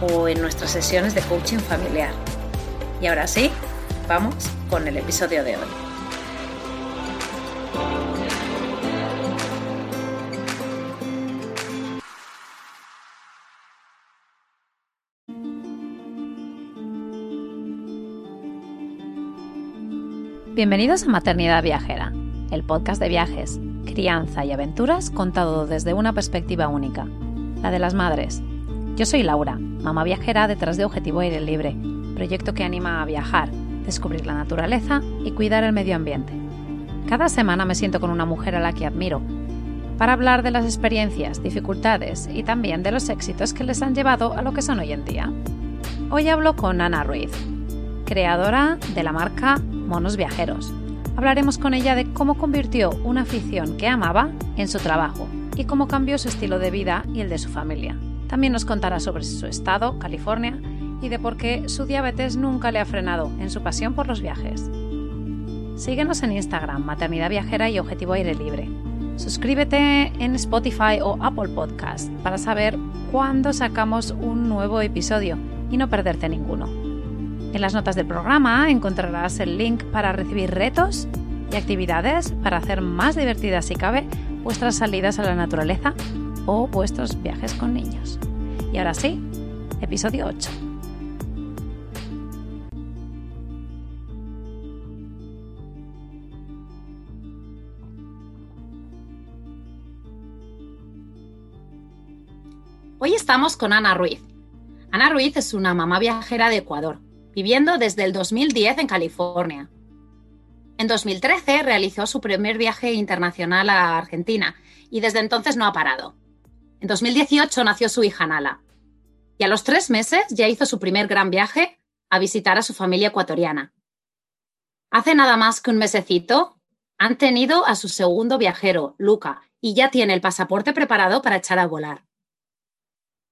o en nuestras sesiones de coaching familiar. Y ahora sí, vamos con el episodio de hoy. Bienvenidos a Maternidad Viajera, el podcast de viajes, crianza y aventuras contado desde una perspectiva única, la de las madres. Yo soy Laura, mamá viajera detrás de Objetivo Aire Libre, proyecto que anima a viajar, descubrir la naturaleza y cuidar el medio ambiente. Cada semana me siento con una mujer a la que admiro para hablar de las experiencias, dificultades y también de los éxitos que les han llevado a lo que son hoy en día. Hoy hablo con Ana Ruiz, creadora de la marca Monos Viajeros. Hablaremos con ella de cómo convirtió una afición que amaba en su trabajo y cómo cambió su estilo de vida y el de su familia. También nos contará sobre su estado, California, y de por qué su diabetes nunca le ha frenado en su pasión por los viajes. Síguenos en Instagram, Maternidad Viajera y Objetivo Aire Libre. Suscríbete en Spotify o Apple Podcast para saber cuándo sacamos un nuevo episodio y no perderte ninguno. En las notas del programa encontrarás el link para recibir retos y actividades para hacer más divertidas si cabe vuestras salidas a la naturaleza o vuestros viajes con niños. Y ahora sí, episodio 8. Hoy estamos con Ana Ruiz. Ana Ruiz es una mamá viajera de Ecuador, viviendo desde el 2010 en California. En 2013 realizó su primer viaje internacional a Argentina y desde entonces no ha parado. En 2018 nació su hija Nala y a los tres meses ya hizo su primer gran viaje a visitar a su familia ecuatoriana. Hace nada más que un mesecito han tenido a su segundo viajero, Luca, y ya tiene el pasaporte preparado para echar a volar.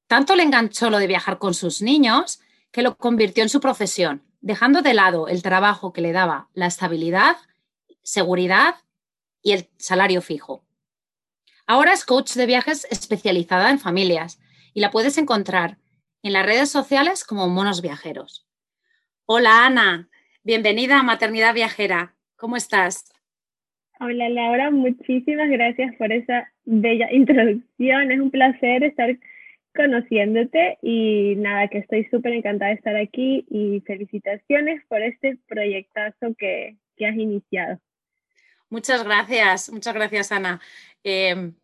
Tanto le enganchó lo de viajar con sus niños que lo convirtió en su profesión, dejando de lado el trabajo que le daba la estabilidad, seguridad y el salario fijo. Ahora es coach de viajes especializada en familias y la puedes encontrar en las redes sociales como Monos Viajeros. Hola Ana, bienvenida a Maternidad Viajera. ¿Cómo estás? Hola Laura, muchísimas gracias por esa bella introducción. Es un placer estar conociéndote y nada, que estoy súper encantada de estar aquí y felicitaciones por este proyectazo que, que has iniciado. Muchas gracias, muchas gracias Ana. Em,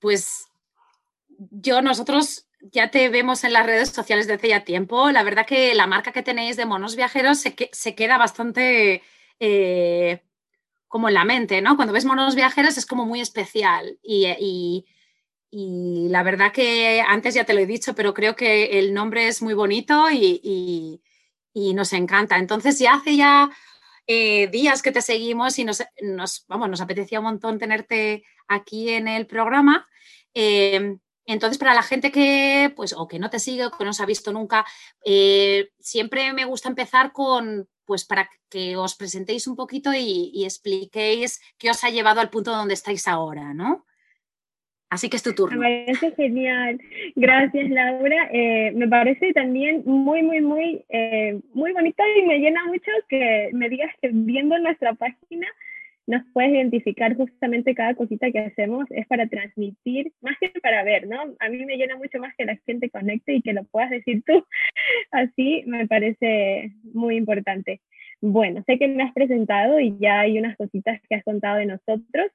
pues yo, nosotros ya te vemos en las redes sociales desde ya tiempo. La verdad que la marca que tenéis de monos viajeros se, se queda bastante eh, como en la mente, ¿no? Cuando ves monos viajeros es como muy especial y, y, la verdad que antes ya te lo he dicho, pero creo que el nombre es muy bonito y, y nos encanta. Entonces ya hace ya eh, días que te seguimos y nos, vamos, nos apetecía un montón tenerte aquí en el programa. Em, entonces, para la gente que, pues, o que no te sigue o que no se ha visto nunca, eh, siempre me gusta empezar con, pues, para que os presentéis un poquito y, y, expliquéis qué os ha llevado al punto donde estáis ahora, ¿no? Así que es tu turno. Me parece genial. Gracias, Laura. Eh, me parece también muy, muy, muy, eh, muy bonito y me llena mucho que me digas que viendo nuestra página nos puedes identificar justamente cada cosita que hacemos es para transmitir, más que para ver, ¿no? A mí me llena mucho más que la gente conecte y que lo puedas decir tú. Así me parece muy importante. Bueno, sé que me has presentado y ya hay unas cositas que has contado de nosotros.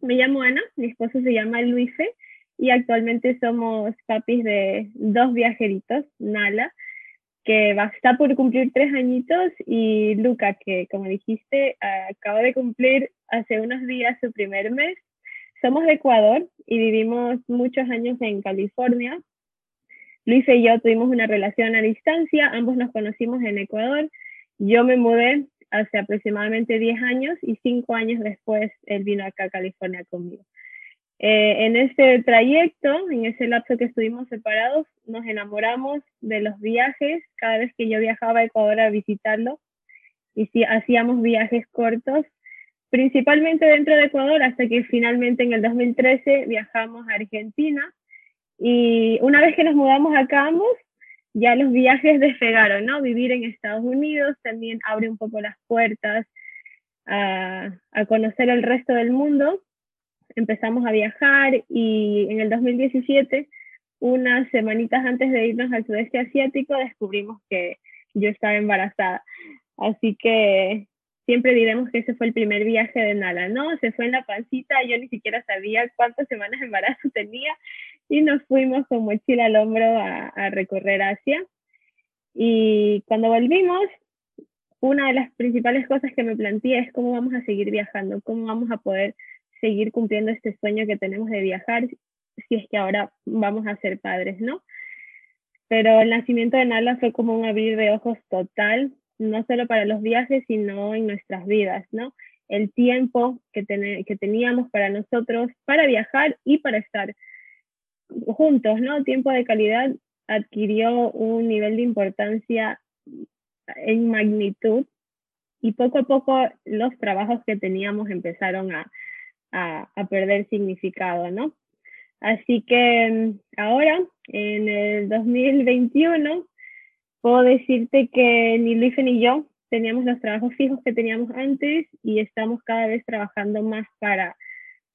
Me llamo Ana, mi esposo se llama Luise y actualmente somos papis de dos viajeritos, Nala, que va, está por cumplir tres añitos, y Luca, que como dijiste, acaba de cumplir hace unos días su primer mes. Somos de Ecuador y vivimos muchos años en California. Luis y yo tuvimos una relación a distancia, ambos nos conocimos en Ecuador. Yo me mudé hace aproximadamente 10 años y cinco años después él vino acá a California conmigo. Eh, en ese trayecto, en ese lapso que estuvimos separados, nos enamoramos de los viajes. Cada vez que yo viajaba a Ecuador a visitarlo, y si hacíamos viajes cortos, principalmente dentro de Ecuador, hasta que finalmente en el 2013 viajamos a Argentina. Y una vez que nos mudamos acá ambos, ya los viajes despegaron, ¿no? Vivir en Estados Unidos también abre un poco las puertas a conocer el resto del mundo empezamos a viajar y en el 2017, unas semanitas antes de irnos al sudeste asiático, descubrimos que yo estaba embarazada. Así que siempre diremos que ese fue el primer viaje de Nala, ¿no? Se fue en la pancita, yo ni siquiera sabía cuántas semanas de embarazo tenía y nos fuimos con mochila al hombro a, a recorrer Asia. Y cuando volvimos, una de las principales cosas que me planteé es cómo vamos a seguir viajando, cómo vamos a poder seguir cumpliendo este sueño que tenemos de viajar si es que ahora vamos a ser padres, ¿no? Pero el nacimiento de Nala fue como un abrir de ojos total, no solo para los viajes, sino en nuestras vidas, ¿no? El tiempo que, teníamos para nosotros, para viajar y para estar juntos, ¿no? Tiempo de calidad adquirió un nivel de importancia en magnitud y poco a poco los trabajos que teníamos empezaron a, a, perder significado, ¿no? Así que mm, ahora, en el 2021, puedo decirte que ni Luis ni yo teníamos los trabajos fijos que teníamos antes y estamos cada vez trabajando más para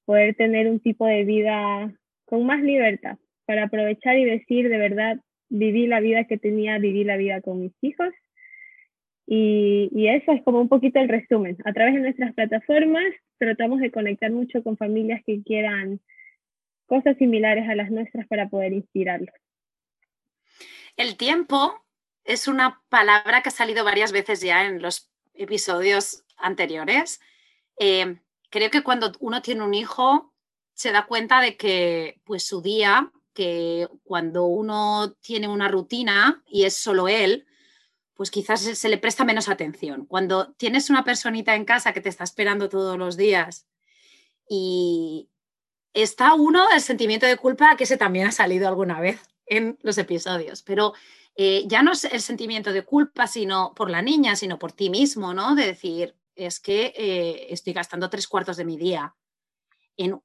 poder tener un tipo de vida con más libertad, para aprovechar y decir de verdad, viví la vida que tenía, viví la vida con mis hijos y, eso es como un poquito el resumen. A través de nuestras plataformas tratamos de conectar mucho con familias que quieran cosas similares a las nuestras para poder inspirarlos. El tiempo es una palabra que ha salido varias veces ya en los episodios anteriores. Eh, creo que cuando uno tiene un hijo se da cuenta de que pues su día, que cuando uno tiene una rutina y es solo él, pues quizás se le presta menos atención. Cuando tienes una personita en casa que te está esperando todos los días y está uno el sentimiento de culpa que ese también ha salido alguna vez en los episodios, pero eh, ya no es el sentimiento de culpa sino por la niña, sino por ti mismo, ¿no? De decir, es que eh, estoy gastando tres cuartos de mi día en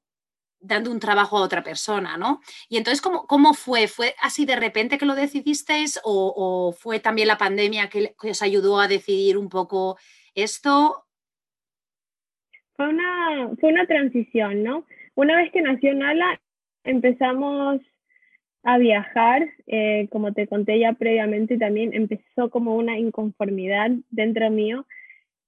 dando un trabajo a otra persona, ¿no? Y entonces, ¿cómo, cómo fue? ¿Fue así de repente que lo decidisteis o, fue también la pandemia que, os ayudó a decidir un poco esto? Fue una, fue una transición, ¿no? Una vez que nació Nala, empezamos a viajar, eh, como te conté ya previamente, también empezó como una inconformidad dentro mío,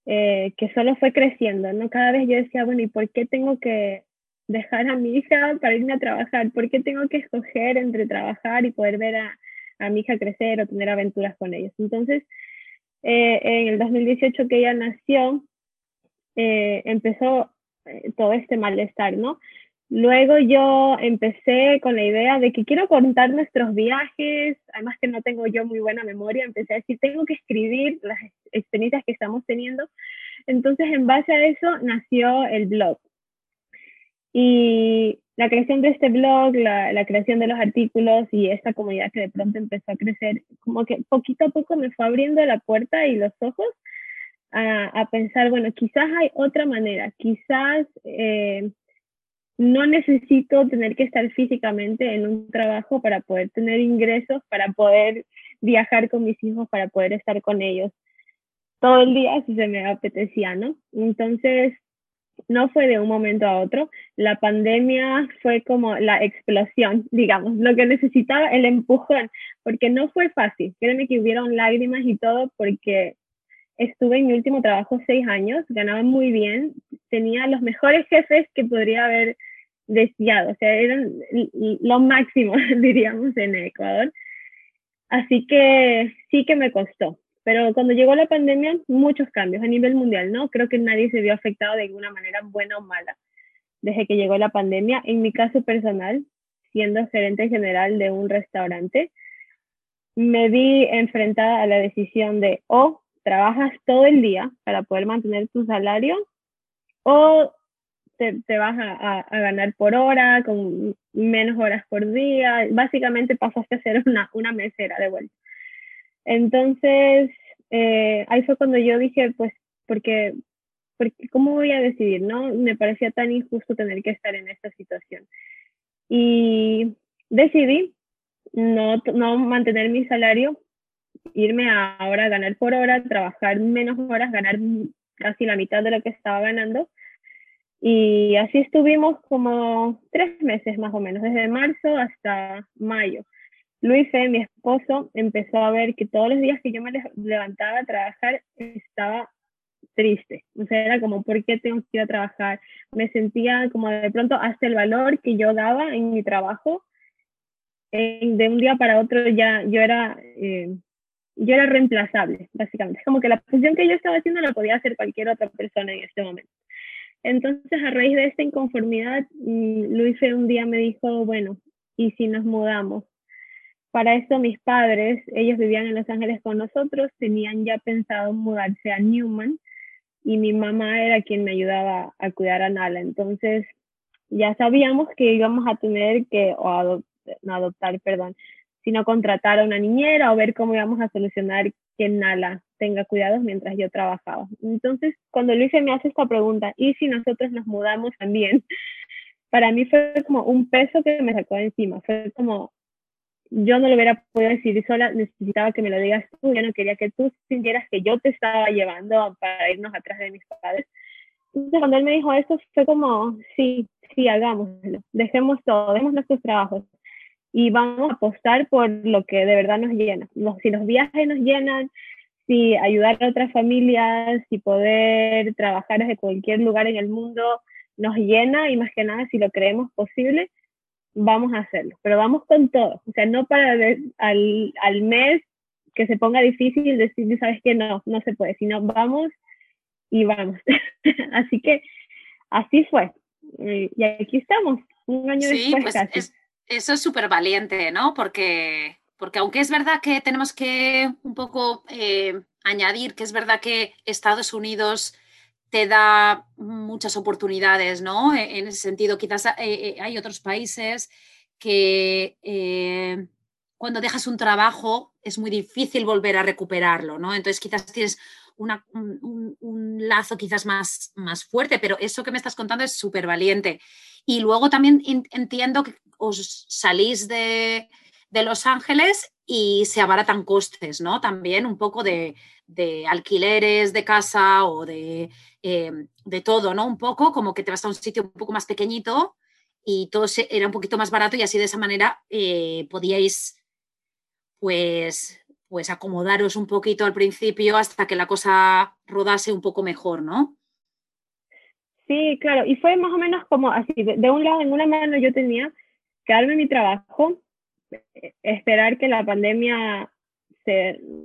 eh, que solo fue creciendo, ¿no? Cada vez yo decía, bueno, ¿y por qué tengo que dejar a mi hija para irme a trabajar? ¿Por qué tengo que escoger entre trabajar y poder ver a, a mi hija crecer o tener aventuras con ellos? Entonces, eh, en el 2018 que ella nació, eh, empezó eh, todo este malestar, ¿no? Luego yo empecé con la idea de que quiero contar nuestros viajes, además que no tengo yo muy buena memoria, empecé a decir, tengo que escribir las experiencias que estamos teniendo. Entonces, en base a eso, nació el blog. Y la creación de este blog, la, la, creación de los artículos y esta comunidad que de pronto empezó a crecer, como que poquito a poco me fue abriendo la puerta y los ojos a, a pensar, bueno, quizás hay otra manera, quizás eh, no necesito tener que estar físicamente en un trabajo para poder tener ingresos, para poder viajar con mis hijos, para poder estar con ellos todo el día si se me apetecía, ¿no? Entonces, no fue de un momento a otro. La pandemia fue como la explosión, digamos, lo que necesitaba el empujón, porque no fue fácil. Créeme que hubieron lágrimas y todo porque estuve en mi último trabajo seis años, ganaba muy bien, tenía los mejores jefes que podría haber deseado, o sea, eran lo máximo, diríamos, en Ecuador. Así que sí que me costó, pero cuando llegó la pandemia, muchos cambios a nivel mundial, ¿no? Creo que nadie se vio afectado de alguna manera buena o mala desde que llegó la pandemia. En mi caso personal, siendo gerente general de un restaurante, me vi enfrentada a la decisión de o trabajas todo el día para poder mantener tu salario o te, vas a, a, ganar por hora, con menos horas por día. Básicamente pasaste a ser una, una mesera de vuelta. Entonces, eh, ahí fue cuando yo dije, pues, porque, porque, ¿cómo voy a decidir? No, me parecía tan injusto tener que estar en esta situación. Y decidí no, no mantener mi salario, irme a ahora a ganar por hora, trabajar menos horas, ganar casi la mitad de lo que estaba ganando. Y así estuvimos como tres meses más o menos, desde marzo hasta mayo. Luis, mi esposo, empezó a ver que todos los días que yo me levantaba a trabajar estaba triste. O sea, era como, ¿por qué tengo que ir a trabajar? Me sentía como de pronto hasta el valor que yo daba en mi trabajo. de un día para otro ya yo era, eh, yo era reemplazable, básicamente. Es como que la posición que yo estaba haciendo la podía hacer cualquier otra persona en este momento. Entonces, a raíz de esta inconformidad, mm, Luis un día me dijo, bueno, ¿y si nos mudamos? Para eso mis padres, ellos vivían en Los Ángeles con nosotros, tenían ya pensado mudarse a Newman y mi mamá era quien me ayudaba a cuidar a Nala. Entonces ya sabíamos que íbamos a tener que, o no adoptar, perdón, sino contratar a una niñera o ver cómo íbamos a solucionar que Nala tenga cuidados mientras yo trabajaba. Entonces, cuando Luis me hace esta pregunta, ¿y si nosotros nos mudamos también? Para mí fue como un peso que me sacó de encima. Fue como, yo no lo hubiera podido decidir sola, necesitaba que me lo digas tú, yo no quería que tú sintieras que yo te estaba llevando para irnos atrás de mis padres. Entonces, cuando él me dijo esto, fue como, sí, sí, hagámoslo, dejemos todo, dejemos nuestros trabajos y vamos a apostar por lo que de verdad nos llena. Si los viajes nos llenan, si ayudar a otras familias, si poder trabajar desde cualquier lugar en el mundo nos llena y más que nada si lo creemos posible, vamos a hacerlo, pero vamos con todo, o sea, no para al, al mes que se ponga difícil decir, sabes que no, no se puede, sino vamos y vamos. así que así fue. Y aquí estamos, un año después pues casi. eso es súper valiente, ¿no? Porque, porque aunque es verdad que tenemos que un poco eh, añadir que es verdad que Estados Unidos te da muchas oportunidades, ¿no? E, en ese sentido, quizás eh, eh, hay otros países que eh, cuando dejas un trabajo es muy difícil volver a recuperarlo, ¿no? Entonces quizás tienes un, lazo quizás más, más fuerte, pero eso que me estás contando es súper valiente. Y luego también entiendo que os salís de, de Los Ángeles y se abaratan costes, ¿no? También un poco de, de alquileres de casa o de, em, de, todo, ¿no? Un poco como que te vas a un sitio un poco más pequeñito y todo era un poquito más barato y así de esa manera eh, podíais pues, pues acomodaros un poquito al principio hasta que la cosa rodase un poco mejor, ¿no? Sí, claro, y fue más o menos como así, de, un lado, en una mano yo tenía que darme mi trabajo, eh, esperar que la pandemia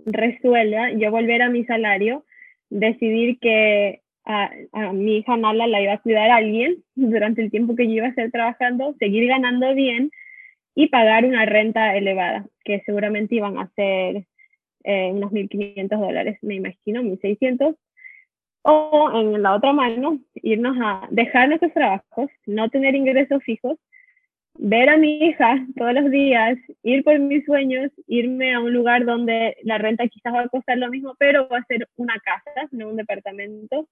resuelva, yo volver a mi salario, decidir que a, mi hija Nala la iba a cuidar a alguien durante el tiempo que yo iba a estar trabajando, seguir ganando bien y pagar una renta elevada, que seguramente iban a ser eh, unos 1.500 dólares, me imagino, 1.600. O en la otra mano, irnos a dejar nuestros trabajos, no tener ingresos fijos ver a mi hija todos los días, ir por mis sueños, irme a un lugar donde la renta quizás va a costar lo mismo, pero va a ser una casa, no un departamento.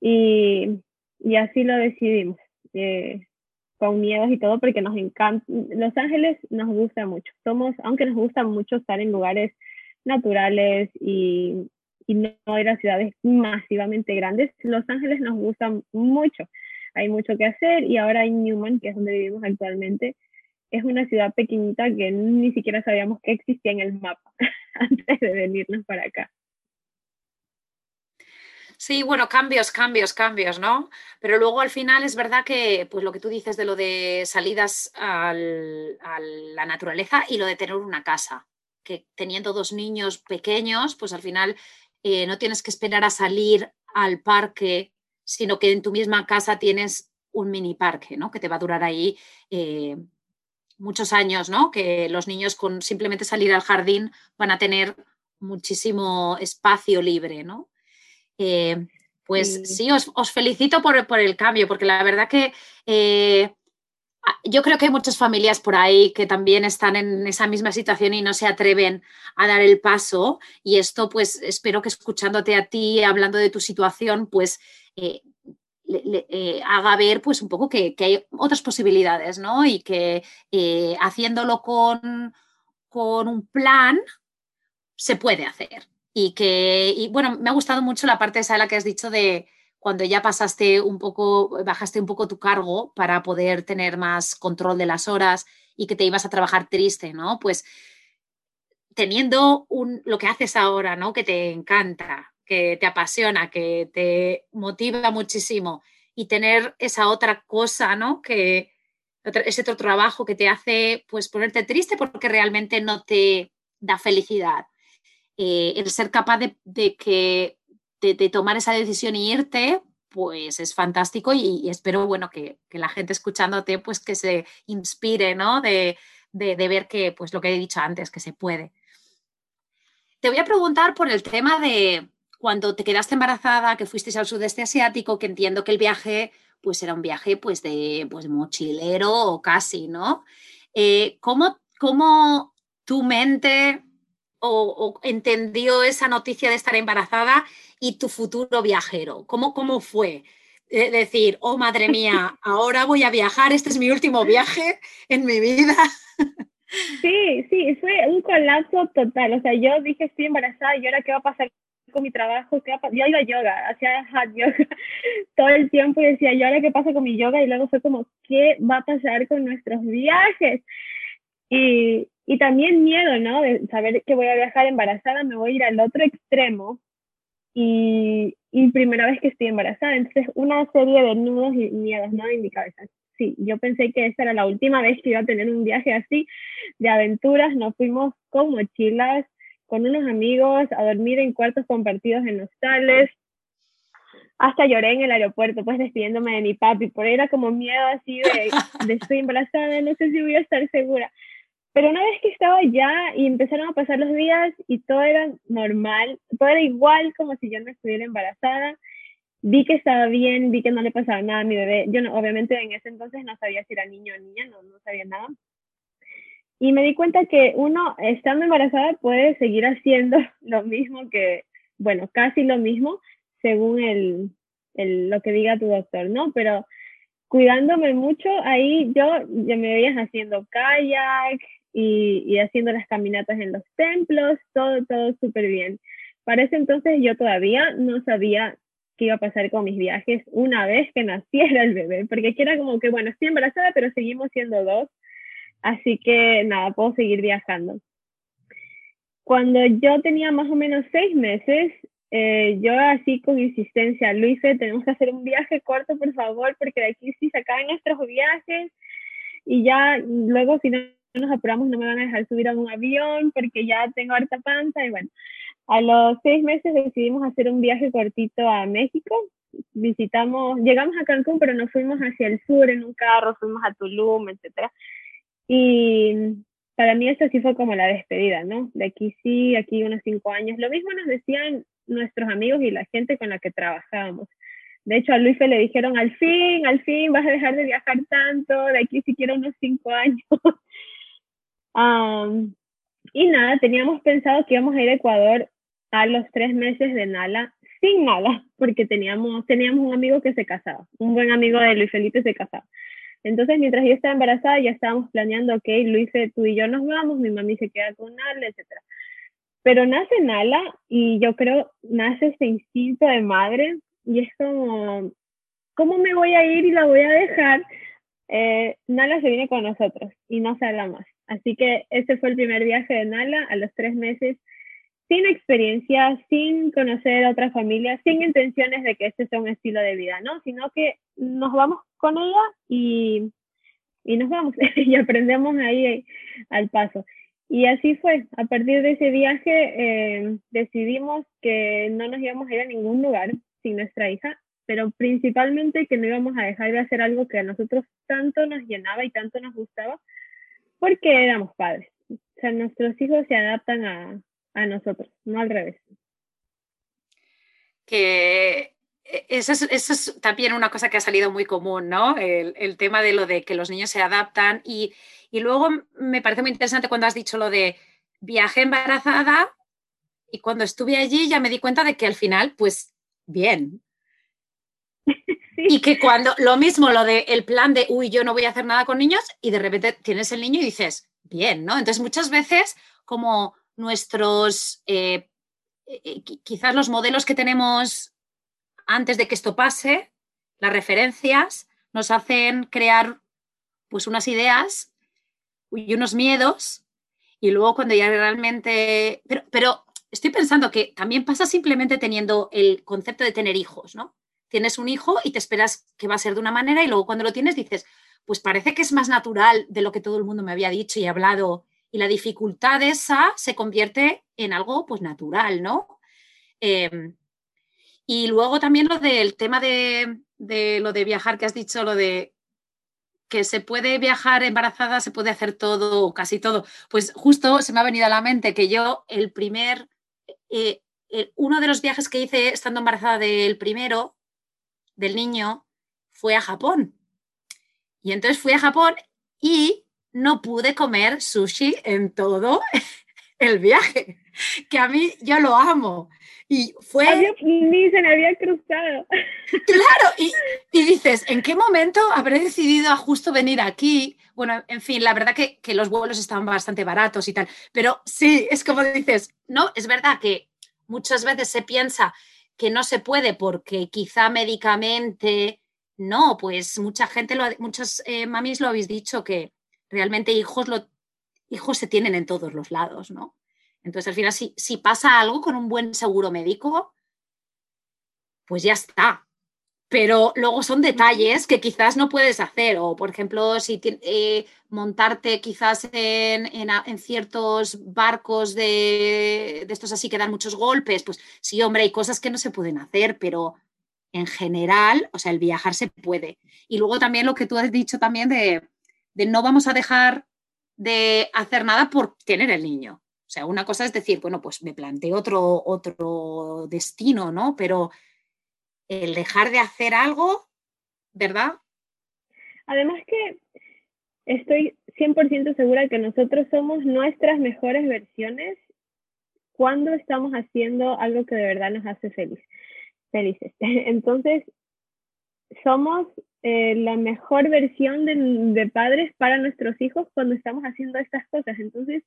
Y, y así lo decidimos, eh, con miedos y todo, porque nos encanta. Los Ángeles nos gusta mucho. Somos, aunque nos gusta mucho estar en lugares naturales y y no ir a ciudades masivamente grandes. Los Ángeles nos gustan mucho, hay mucho que hacer y ahora en Newman, que es donde vivimos actualmente, es una ciudad pequeñita que ni siquiera sabíamos que existía en el mapa antes de venirnos para acá. Sí, bueno, cambios, cambios, cambios, ¿no? Pero luego al final es verdad que, pues lo que tú dices de lo de salidas a la naturaleza y lo de tener una casa, que teniendo dos niños pequeños, pues al final eh, no tienes que esperar a salir al parque, sino que en tu misma casa tienes un mini parque, ¿no? Que te va a durar ahí eh, muchos años, ¿no? Que los niños con simplemente salir al jardín van a tener muchísimo espacio libre, ¿no? Eh, pues sí, os, felicito por, el cambio, porque la verdad que eh, yo creo que hay muchas familias por ahí que también están en esa misma situación y no se atreven a dar el paso. Y esto, pues, espero que escuchándote a ti, hablando de tu situación, pues eh, le, haga ver pues un poco que, hay otras posibilidades, ¿no? Y que haciéndolo con, con un plan se puede hacer y que, y bueno, me ha gustado mucho la parte esa de la que has dicho de cuando ya pasaste un poco, bajaste un poco tu cargo para poder tener más control de las horas y que te ibas a trabajar triste, ¿no? Pues teniendo un, lo que haces ahora, ¿no? Que te encanta, que te apasiona, que te motiva muchísimo y tener esa otra cosa, ¿no? Que ese otro trabajo que te hace pues ponerte triste porque realmente no te da felicidad eh, el ser capaz de, que, de, tomar esa decisión y irte, pues es fantástico y, espero, bueno, que, la gente escuchándote, pues que se inspire, ¿no? De, ver que, pues lo que he dicho antes, que se puede. Te voy a preguntar por el tema de cuando te quedaste embarazada, que fuiste al sudeste asiático, que entiendo que el viaje, pues era un viaje, pues de pues, mochilero o casi, ¿no? Eh, ¿cómo, ¿Cómo tu mente o, entendió esa noticia de estar embarazada y tu futuro viajero? ¿Cómo, cómo fue? decir, oh madre mía, ahora voy a viajar, este es mi último viaje en mi vida. Sí, sí, fue un colapso total. O sea, yo dije, estoy embarazada y ahora qué va a pasar con mi trabajo, ¿Qué Yo iba a yoga, hacía hot yoga todo el tiempo y decía, ¿y ahora qué pasa con mi yoga? Y luego fue como, ¿qué va a pasar con nuestros viajes? Y, y también miedo, ¿no? De saber que voy a viajar embarazada, me voy a ir al otro extremo y, y primera vez que estoy embarazada. Entonces, una serie de nudos y miedos, ¿no? En mi cabeza. Sí, yo pensé que esta era la última vez que iba a tener un viaje así de aventuras. Nos fuimos con mochilas, con unos amigos, a dormir en cuartos compartidos en hostales. Hasta lloré en el aeropuerto, pues despidiéndome de mi papi, porque era como miedo así de, de estoy embarazada, no sé si voy a estar segura. Pero una vez que estaba allá y empezaron a pasar los días y todo era normal, todo era igual como si yo no estuviera embarazada, vi que estaba bien, vi que no le pasaba nada a mi bebé. Yo no, obviamente en ese entonces no sabía si era niño o niña, no, no sabía nada. Y me di cuenta que uno, estando embarazada, puede seguir haciendo lo mismo que, bueno, casi lo mismo, según el, lo que diga tu doctor, ¿no? Pero cuidándome mucho, ahí yo ya me veías haciendo kayak, y, haciendo las caminatas en los templos, todo, todo súper bien. Para ese entonces yo todavía no sabía qué iba a pasar con mis viajes una vez que naciera el bebé, porque era como que, bueno, estoy embarazada, pero seguimos siendo dos, así que nada, puedo seguir viajando. Cuando yo tenía más o menos seis meses, eh, yo así con insistencia, Luis, tenemos que hacer un viaje corto, por favor, porque de aquí sí se acaban nuestros viajes y ya luego si no nos apuramos, no me van a dejar subir a un avión porque ya tengo harta panza y bueno, a los seis meses decidimos hacer un viaje cortito a México. Visitamos, llegamos a Cancún, pero nos fuimos hacia el sur en un carro, fuimos a Tulum, etc. Y para mí eso sí fue como la despedida, ¿no? De aquí sí, aquí unos cinco años. Lo mismo nos decían nuestros amigos y la gente con la que trabajábamos. De hecho, a Luis le dijeron, al fin, al fin vas a dejar de viajar tanto, de aquí siquiera unos cinco años. y nada, teníamos pensado que íbamos a ir a Ecuador a los tres meses de Nala sin nada, porque teníamos, teníamos un amigo que se casaba, un buen amigo de Luis Felipe se casaba. Entonces, mientras yo estaba embarazada, ya estábamos planeando, ok, Luis, tú y yo nos vamos, mi mami se queda con Nala, etc. pero nace Nala y yo creo nace ese instinto de madre y es como, ¿cómo me voy a ir y la voy a dejar? Eh, Nala se viene con nosotros y no se habla más. Así que ese fue el primer viaje de Nala a los tres meses, sin experiencia, sin conocer a otra familia, sin intenciones de que este sea un estilo de vida, ¿no? Sino que nos vamos con ella y, y nos vamos y aprendemos ahí al paso. Y así fue. A partir de ese viaje eh, decidimos que no nos íbamos a ir a ningún lugar sin nuestra hija, pero principalmente que no íbamos a dejar de hacer algo que a nosotros tanto nos llenaba y tanto nos gustaba, porque éramos padres. O sea, nuestros hijos se adaptan a, a nosotros, no al revés. Que e, eso es, eso es, también una cosa que ha salido muy común, ¿no? El, el, tema de lo de que los niños se adaptan. Y, y luego me parece muy interesante cuando has dicho lo de viaje embarazada y cuando estuve allí ya me di cuenta de que al final, pues bien. Sí. Y que cuando, lo mismo, lo de el plan de, uy, yo no voy a hacer nada con niños y de repente tienes el niño y dices, bien, ¿no? Entonces muchas veces como nuestros, eh, eh, quizás los modelos que tenemos antes de que esto pase, las referencias nos hacen crear pues unas ideas y unos miedos y luego cuando ya realmente... Pero, pero estoy pensando que también pasa simplemente teniendo el concepto de tener hijos, ¿no? Tienes un hijo y te esperas que va a ser de una manera y luego cuando lo tienes dices, pues parece que es más natural de lo que todo el mundo me había dicho y hablado y la dificultad esa se convierte en algo pues natural, ¿no? Eh, y luego también lo del tema de, de, lo de viajar que has dicho, lo de que se puede viajar embarazada, se puede hacer todo casi todo. Pues justo se me ha venido a la mente que yo el primer, eh, uno de los viajes que hice estando embarazada del primero, del niño, fue a Japón. Y entonces fui a Japón y no pude comer sushi en todo el viaje, que a mí yo lo amo. Y fue... Ni se me había cruzado. Claro, y, y, dices, ¿en qué momento habré decidido a justo venir aquí? Bueno, en fin, la verdad que, que los vuelos estaban bastante baratos y tal, pero sí, es como dices, no, es verdad que muchas veces se piensa que no se puede porque quizá médicamente, no, pues mucha gente, lo, muchas eh, mamis lo habéis dicho, que realmente hijos, lo, hijos se tienen en todos los lados, ¿no? Entonces, al final, si, si pasa algo con un buen seguro médico, pues ya está. Pero luego son detalles que quizás no puedes hacer. O, por ejemplo, si eh, montarte quizás en, en, en ciertos barcos de, de, estos así que dan muchos golpes, pues sí, hombre, hay cosas que no se pueden hacer, pero en general, o sea, el viajar se puede. Y luego también lo que tú has dicho también de, de no vamos a dejar de hacer nada por tener el niño. O sea, una cosa es decir, bueno, pues me planteo otro, otro destino, ¿no? Pero el dejar de hacer algo, ¿verdad? Además que estoy 100% segura que nosotros somos nuestras mejores versiones cuando estamos haciendo algo que de verdad nos hace feliz, felices. Entonces, somos eh, la mejor versión de, de padres para nuestros hijos cuando estamos haciendo estas cosas. Entonces,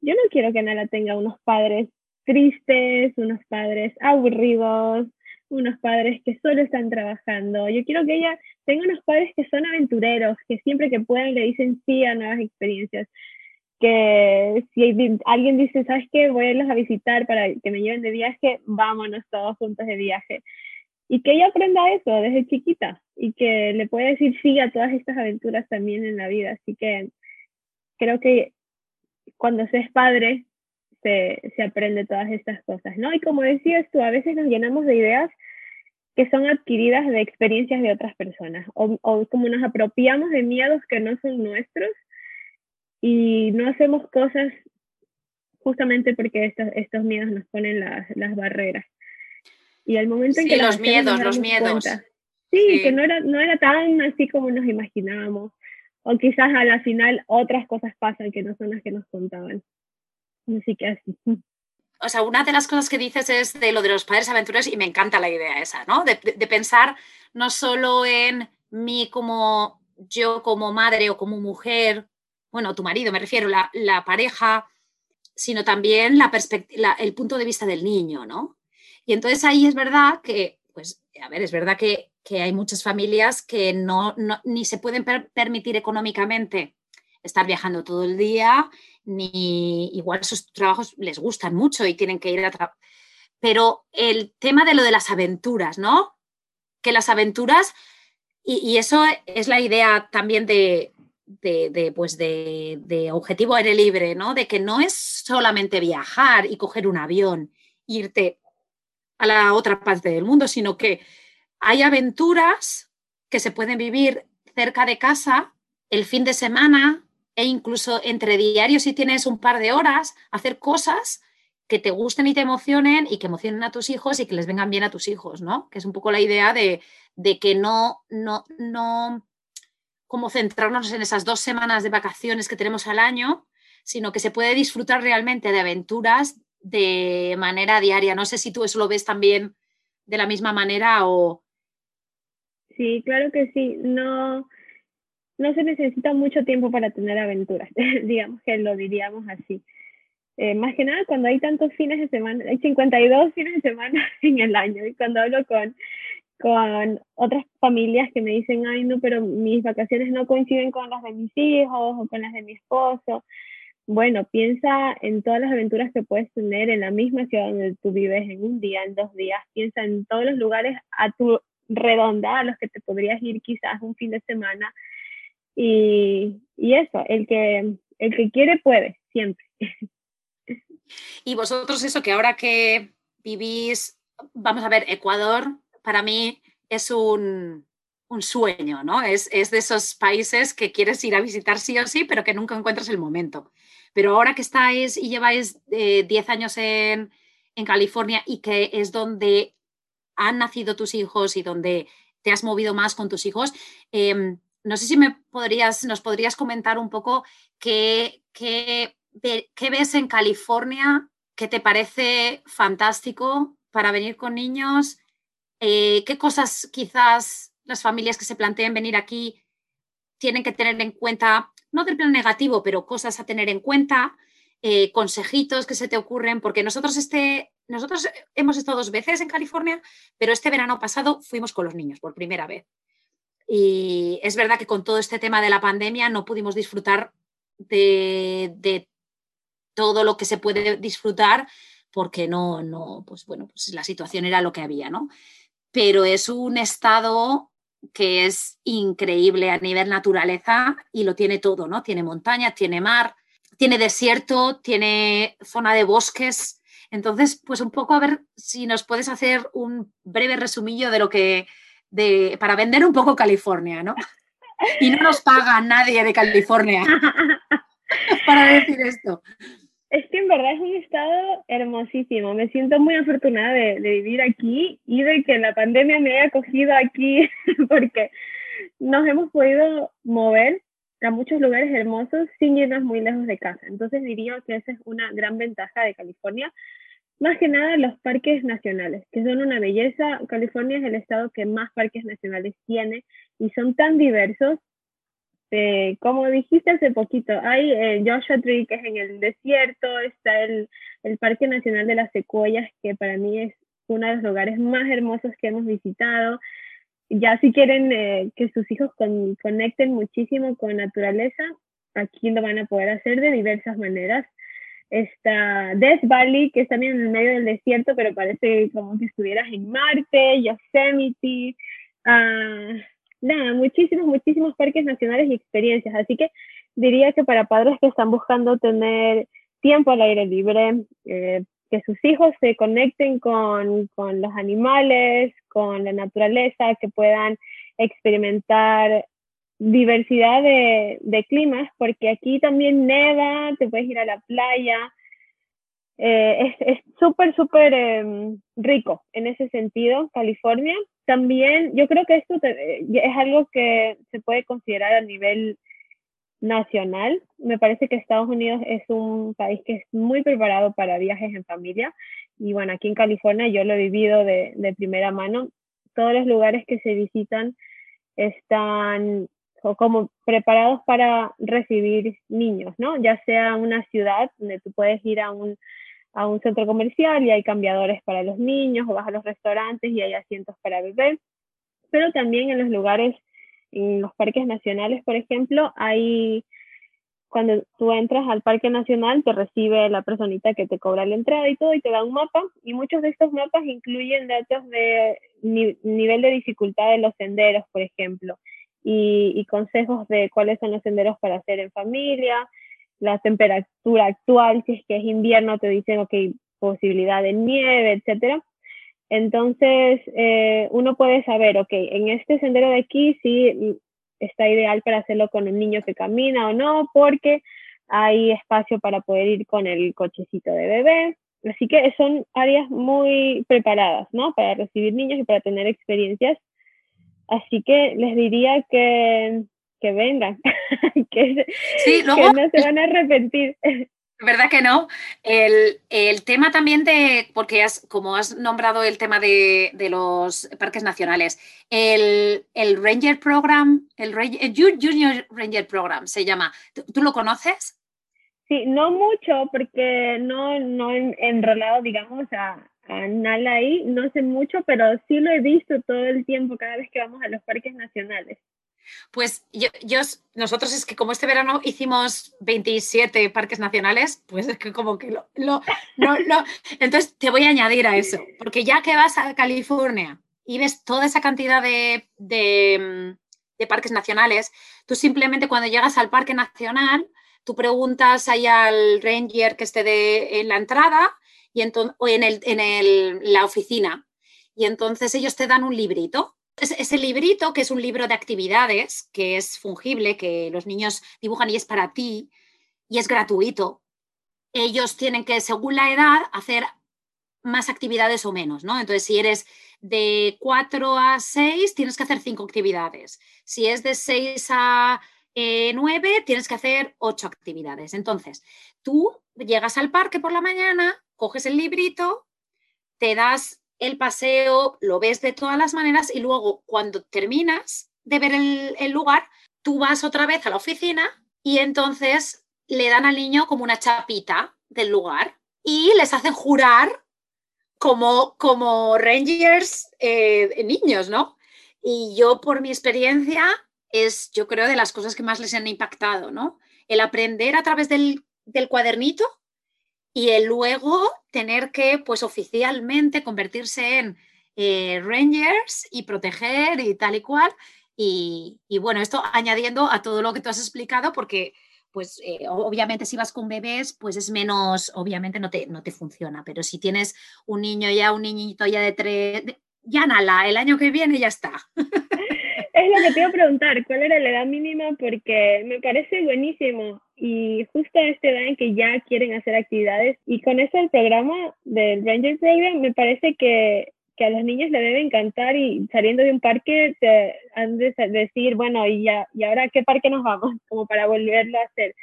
yo no quiero que Nala tenga unos padres tristes, unos padres aburridos, unos padres que solo están trabajando. Yo quiero que ella tenga unos padres que son aventureros, que siempre que pueden le dicen sí a nuevas experiencias. Que si alguien dice, ¿sabes qué? Voy a irlos a visitar para que me lleven de viaje, vámonos todos juntos de viaje. Y que ella aprenda eso desde chiquita y que le pueda decir sí a todas estas aventuras también en la vida. Así que creo que cuando se es padre, se, se, aprende todas estas cosas, ¿no? Y como decías tú, a veces nos llenamos de ideas que son adquiridas de experiencias de otras personas, o, o como nos apropiamos de miedos que no son nuestros y no hacemos cosas justamente porque estos, estos miedos nos ponen las, las barreras. Y al momento en sí, que los miedos, los miedos. Cuenta, sí, sí, que no era, no era tan así como nos imaginábamos o quizás a la final otras cosas pasan que no son las que nos contaban. Así que así. O sea, una de las cosas que dices es de lo de los padres aventureros y me encanta la idea esa, ¿no? De, de pensar no solo en mí como yo como madre o como mujer, bueno, tu marido, me refiero, la, la pareja, sino también la el punto de vista del niño, ¿no? Y entonces ahí es verdad que, pues, a ver, es verdad que, hay muchas familias que no, ni se pueden permitir económicamente estar viajando todo el día, ni igual sus trabajos les gustan mucho y tienen que ir a trabajar. Pero el tema de lo de las aventuras, ¿no? Que las aventuras, y, eso es la idea también de, de, pues de, de, objetivo aire libre, ¿no? De que no es solamente viajar y coger un avión, irte a la otra parte del mundo, sino que hay aventuras que se pueden vivir cerca de casa el fin de semana e incluso entre diarios si tienes un par de horas, hacer cosas que te gusten y te emocionen y que emocionen a tus hijos y que les vengan bien a tus hijos, ¿no? Que es un poco la idea de, de que no, no, no, como centrarnos en esas dos semanas de vacaciones que tenemos al año, sino que se puede disfrutar realmente de aventuras de manera diaria. No sé si tú eso lo ves también de la misma manera o... Sí, claro que sí. No, no se necesita mucho tiempo para tener aventuras, digamos que lo diríamos así. Eh, más que nada cuando hay tantos fines de semana, hay 52 fines de semana en el año y cuando hablo con, con otras familias que me dicen, ay no, pero mis vacaciones no coinciden con las de mis hijos o con las de mi esposo, bueno, piensa en todas las aventuras que puedes tener en la misma ciudad donde tú vives, en un día, en dos días. Piensa en todos los lugares a tu redonda a los que te podrías ir quizás un fin de semana. Y, eso, el que, el que quiere puede, siempre. Y vosotros eso que ahora que vivís, vamos a ver, Ecuador, para mí es un, un sueño, ¿no? Es, es, de esos países que quieres ir a visitar sí o sí, pero que nunca encuentras el momento. Pero ahora que estáis y lleváis 10 eh, años en, en, California y que es donde han nacido tus hijos y donde te has movido más con tus hijos, em, no sé si me podrías, nos podrías comentar un poco qué, qué, qué ves en California que te parece fantástico para venir con niños, eh, qué cosas quizás las familias que se planteen venir aquí tienen que tener en cuenta, no del plan negativo, pero cosas a tener en cuenta, eh, consejitos que se te ocurren, porque nosotros, este, nosotros hemos estado dos veces en California, pero este verano pasado fuimos con los niños por primera vez. Y es verdad que con todo este tema de la pandemia no pudimos disfrutar de, de todo lo que se puede disfrutar porque no, no, pues bueno, pues la situación era lo que había, ¿no? Pero es un estado que es increíble a nivel naturaleza y lo tiene todo, ¿no? Tiene montaña, tiene mar, tiene desierto, tiene zona de bosques. Entonces, pues un poco a ver si nos puedes hacer un breve resumillo de lo que, de, para vender un poco California, ¿no? Y no nos paga nadie de California para decir esto. Es que en verdad es un estado hermosísimo. Me siento muy afortunada de, vivir aquí y de que la pandemia me haya cogido aquí porque nos hemos podido mover a muchos lugares hermosos sin irnos muy lejos de casa. Entonces diría que esa es una gran ventaja de California. Más que nada los parques nacionales, que son una belleza. California es el estado que más parques nacionales tiene y son tan diversos este, como dijiste hace poquito, hay eh, Joshua Tree, que es en el desierto, está el, el, Parque Nacional de las Secuoyas, que para mí es uno de los lugares más hermosos que hemos visitado. Ya si quieren eh, que sus hijos conecten muchísimo con naturaleza, aquí lo van a poder hacer de diversas maneras. Está Death Valley, que es también en el medio del desierto, pero parece como si estuvieras en Marte, Yosemite. Uh, nada, muchísimos, muchísimos parques nacionales y experiencias. Así que diría que para padres que están buscando tener tiempo al aire libre, eh, que sus hijos se conecten con, con, los animales, con la naturaleza, que puedan experimentar diversidad de, de climas, porque aquí también neva, te puedes ir a la playa, eh, es súper, súper em, rico en ese sentido, California. También yo creo que esto es algo que se puede considerar a nivel nacional. Me parece que Estados Unidos es un país que es muy preparado para viajes en familia. Y bueno, aquí en California yo lo he vivido de, de primera mano. Todos los lugares que se visitan están como preparados para recibir niños, ¿no? Ya sea una ciudad donde tú puedes ir a un, a un centro comercial y hay cambiadores para los niños, o vas a los restaurantes y hay asientos para bebés, pero también en los lugares, en los parques nacionales, por ejemplo, hay cuando tú entras al Parque Nacional, te recibe la personita que te cobra la entrada y todo, y te da un mapa, y muchos de estos mapas incluyen datos de nivel de dificultad de los senderos, por ejemplo, y, consejos de cuáles son los senderos para hacer en familia, la temperatura actual, si es que es invierno, te dicen, ok, posibilidad de nieve, etcétera. Entonces, eh, uno puede saber, ok, en este sendero de aquí sí está ideal para hacerlo con un niño que camina o no, porque hay espacio para poder ir con el cochecito de bebé. Así que son áreas muy preparadas, ¿no? Para recibir niños y para tener experiencias. Así que les diría que, que vengan, que, que no se van a arrepentir. ¿Verdad que no? El, tema también de, porque has, como has nombrado el tema de, los parques nacionales, el, Ranger Program, el, Junior Ranger Program se llama, ¿tú, lo conoces? Sí, no mucho porque no, no he enrolado, digamos, a, a Nala ahí, no sé mucho, pero sí lo he visto todo el tiempo cada vez que vamos a los parques nacionales. Pues yo, nosotros es que como este verano hicimos 27 parques nacionales, pues es que como que lo, lo, Entonces te voy a añadir a eso, porque ya que vas a California y ves toda esa cantidad de, de, parques nacionales, tú simplemente cuando llegas al parque nacional, tú preguntas ahí al ranger que esté de, en la entrada y o en, el, en el, la oficina. Y entonces ellos te dan un librito ese librito, que es un libro de actividades, que es fungible, que los niños dibujan y es para ti, y es gratuito, ellos tienen que, según la edad, hacer más actividades o menos, ¿no? Entonces, si eres de 4 a 6, tienes que hacer 5 actividades. Si es de 6 a 9, eh, tienes que hacer 8 actividades. Entonces, tú llegas al parque por la mañana, coges el librito, te das el paseo, lo ves de todas las maneras y luego cuando terminas de ver el, lugar, tú vas otra vez a la oficina y entonces le dan al niño como una chapita del lugar y les hacen jurar como, como rangers eh, niños, ¿no? Y yo por mi experiencia es, yo creo, de las cosas que más les han impactado, ¿no? El aprender a través del, del cuadernito y luego tener que, pues oficialmente, convertirse en eh, rangers y proteger y tal y cual. Y, bueno, esto añadiendo a todo lo que tú has explicado, porque pues eh, obviamente si vas con bebés, pues es menos, obviamente no te, no te funciona, pero si tienes un niño ya, un niñito ya de tres, ya nada, el año que viene ya está. Es lo que te iba a preguntar, ¿cuál era la edad mínima? Porque me parece buenísimo y justo a esta edad en que ya quieren hacer actividades y con eso el programa del Ranger Program me parece que, que a los niños le debe encantar y saliendo de un parque te han de decir, bueno, y, ya, ¿y ahora qué parque nos vamos? Como para volverlo a hacer.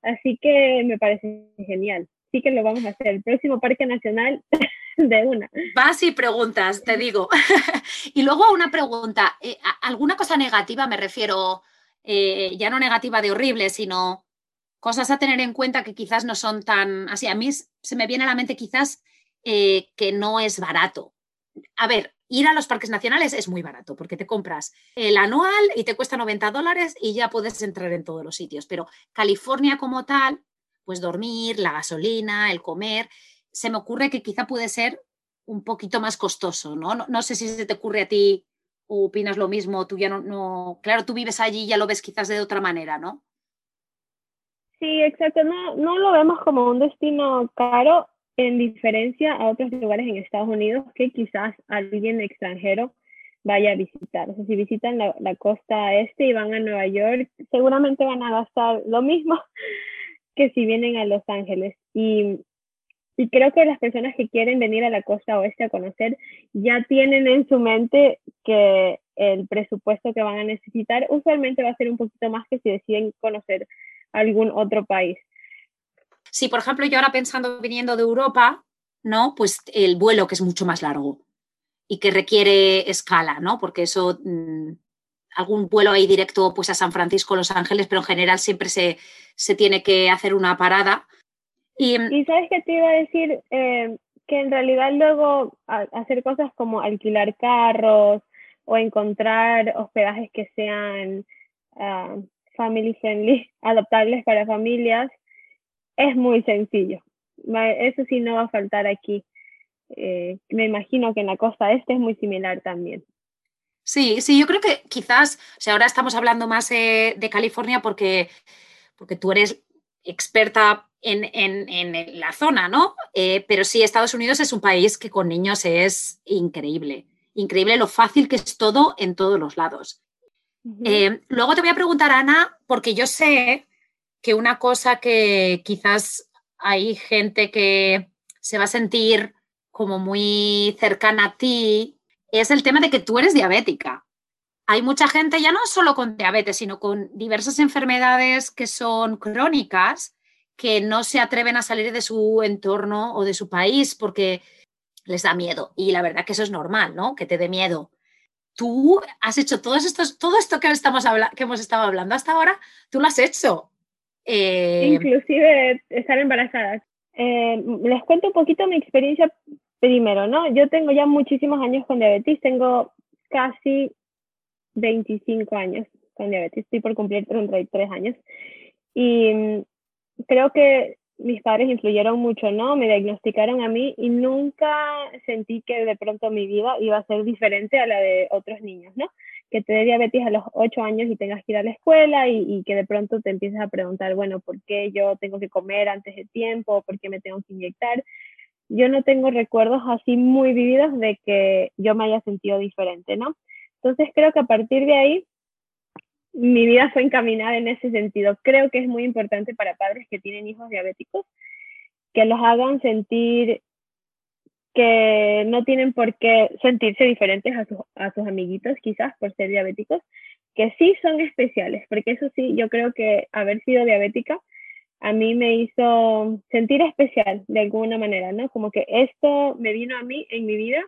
Así que me parece genial. Sí que lo vamos a hacer. El próximo Parque Nacional de una. Vas y preguntas, te digo. y luego una pregunta, eh, ¿alguna cosa negativa me refiero, eh, ya no negativa de horrible, sino cosas a tener en cuenta que quizás no son tan así? A mí se me viene a la mente quizás eh, que no es barato. A ver, ir a los parques nacionales es muy barato porque te compras el anual y te cuesta 90 dólares y ya puedes entrar en todos los sitios. Pero California como tal, pues dormir, la gasolina, el comer, se me ocurre que quizá puede ser un poquito más costoso, ¿no? No, sé si se te ocurre a ti opinas lo mismo, tú ya no, no, claro, tú vives allí y ya lo ves quizás de otra manera, ¿no? Sí, exacto, no, no lo vemos como un destino caro en diferencia a otros lugares en Estados Unidos que quizás alguien extranjero vaya a visitar. O si visitan la, la costa este y van a Nueva York, seguramente van a gastar lo mismo que si vienen a Los Ángeles. Y y creo que las personas que quieren venir a la costa oeste a conocer ya tienen en su mente que el presupuesto que van a necesitar usualmente va a ser un poquito más que si deciden conocer algún otro país. Sí, por ejemplo, yo ahora pensando viniendo de Europa, ¿no? Pues el vuelo que es mucho más largo y que requiere escala, ¿no? Porque eso, mm, algún vuelo ahí directo pues a San Francisco, Los Ángeles, pero en general siempre se, se tiene que hacer una parada. Y, sabes que te iba a decir eh, que en realidad luego hacer cosas como alquilar carros o encontrar hospedajes que sean ah, family friendly, adaptables para familias, es muy sencillo. Eso sí no va a faltar aquí. Eh, me imagino que en la costa este es muy similar también. Sí, sí, yo creo que quizás, o sea, ahora estamos hablando más de California porque, porque tú eres experta en, en, la zona, ¿no? Eh, pero sí, Estados Unidos es un país que con niños es increíble. Increíble lo fácil que es todo en todos los lados. Eh, luego te voy a preguntar, Ana, porque yo sé que una cosa que quizás hay gente que se va a sentir como muy cercana a ti es el tema de que tú eres diabética. Hay mucha gente ya no solo con diabetes, sino con diversas enfermedades que son crónicas que no se atreven a salir de su entorno o de su país porque les da miedo. Y la verdad que eso es normal, ¿no? Que te dé miedo. Tú has hecho todos estos, todo esto que, estamos que hemos estado hablando hasta ahora, tú lo has hecho. Eh, Inclusive estar embarazada. Eh, les cuento un poquito mi experiencia primero, ¿no? Yo tengo ya muchísimos años con diabetes, tengo casi 25 años con diabetes, estoy por cumplir 33 años. Y creo que mis padres influyeron mucho, ¿no? Me diagnosticaron a mí y nunca sentí que de pronto mi vida iba a ser diferente a la de otros niños, ¿no? Que te dé diabetes a los 8 años y tengas que ir a la escuela y, y, que de pronto te empieces a preguntar, bueno, ¿por qué yo tengo que comer antes de tiempo? ¿Por qué me tengo que inyectar? yo no tengo recuerdos así muy vividos de que yo me haya sentido diferente, ¿no? Entonces creo que a partir de ahí mi vida fue encaminada en ese sentido. Creo que es muy importante para padres que tienen hijos diabéticos que los hagan sentir que no tienen por qué sentirse diferentes a sus, a sus amiguitos, quizás por ser diabéticos, que sí son especiales, porque eso sí, yo creo que haber sido diabética a mí me hizo sentir especial de alguna manera, ¿no? Como que esto me vino a mí en mi vida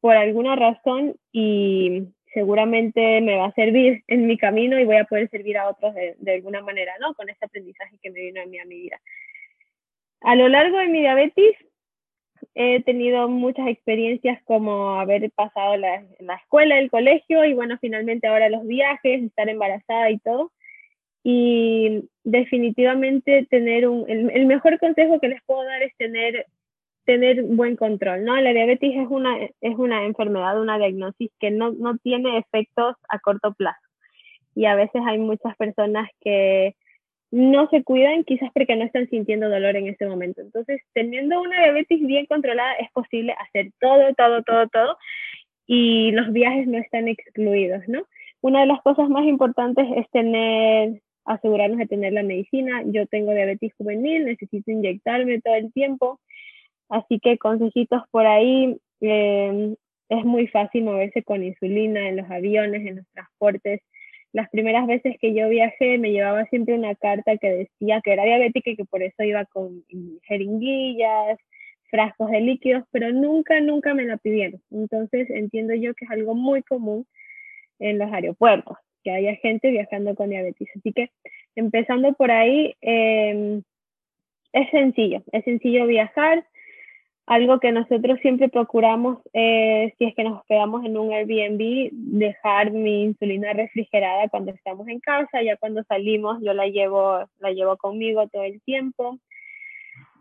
por alguna razón y seguramente me va a servir en mi camino y voy a poder servir a otros de, alguna manera, ¿no? Con este aprendizaje que me vino a mí a mi vida. A lo largo de mi diabetes he tenido muchas experiencias como haber pasado la, la escuela, el colegio y bueno, finalmente ahora los viajes, estar embarazada y todo y definitivamente tener un, el, mejor consejo que les puedo dar es tener, tener buen control, ¿no? La diabetes es una, es una enfermedad, una diagnosis que no, no tiene efectos a corto plazo. Y a veces hay muchas personas que no se cuidan quizás porque no están sintiendo dolor en ese momento. Entonces, teniendo una diabetes bien controlada es posible hacer todo, todo, todo, todo y los viajes no están excluidos, ¿no? Una de las cosas más importantes es tener asegurarnos de tener la medicina. Yo tengo diabetes juvenil, necesito inyectarme todo el tiempo, así que consejitos por ahí. Em, es muy fácil moverse con insulina en los aviones, en los transportes. Las primeras veces que yo viajé me llevaba siempre una carta que decía que era diabética y que por eso iba con jeringuillas, frascos de líquidos, pero nunca, nunca me la pidieron. Entonces entiendo yo que es algo muy común en los aeropuertos que haya gente viajando con diabetes. Así que empezando por ahí, em, es sencillo, es sencillo viajar. Algo que nosotros siempre procuramos, si es que nos hospedamos en un Airbnb, dejar mi insulina refrigerada cuando estamos en casa, ya cuando salimos yo la llevo, la llevo conmigo todo el tiempo.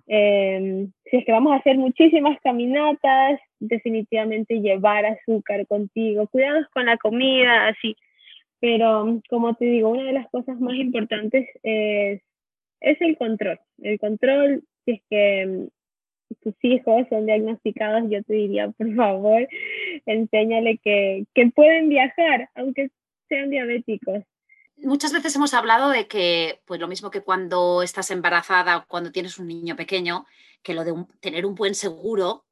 Em, si es que vamos a hacer muchísimas caminatas, definitivamente llevar azúcar contigo, cuidados con la comida, así pero como te digo, una de las cosas más importantes es, es el control. El control, si es que tus hijos son diagnosticados, yo te diría, por favor, enséñale que, que pueden viajar, aunque sean diabéticos. Muchas veces hemos hablado de que, pues lo mismo que cuando estás embarazada o cuando tienes un niño pequeño, que lo de tener un buen seguro,